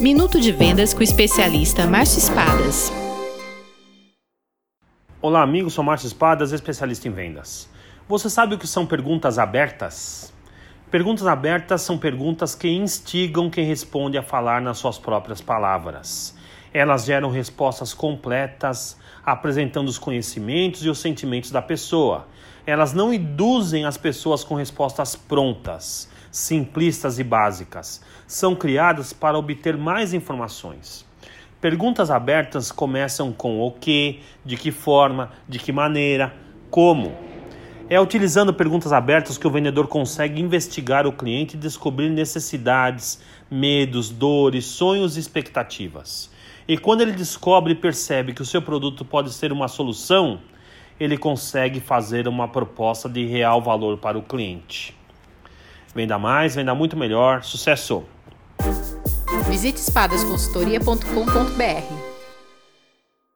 Minuto de Vendas com o especialista Márcio Espadas. Olá, amigos, sou Márcio Espadas, especialista em vendas. Você sabe o que são perguntas abertas? Perguntas abertas são perguntas que instigam quem responde a falar nas suas próprias palavras. Elas geram respostas completas, apresentando os conhecimentos e os sentimentos da pessoa. Elas não induzem as pessoas com respostas prontas, simplistas e básicas. São criadas para obter mais informações. Perguntas abertas começam com o que, de que forma, de que maneira, como. É utilizando perguntas abertas que o vendedor consegue investigar o cliente e descobrir necessidades, medos, dores, sonhos e expectativas. E quando ele descobre e percebe que o seu produto pode ser uma solução, ele consegue fazer uma proposta de real valor para o cliente. Venda mais, venda muito melhor. Sucesso! Visite espadasconsultoria.com.br.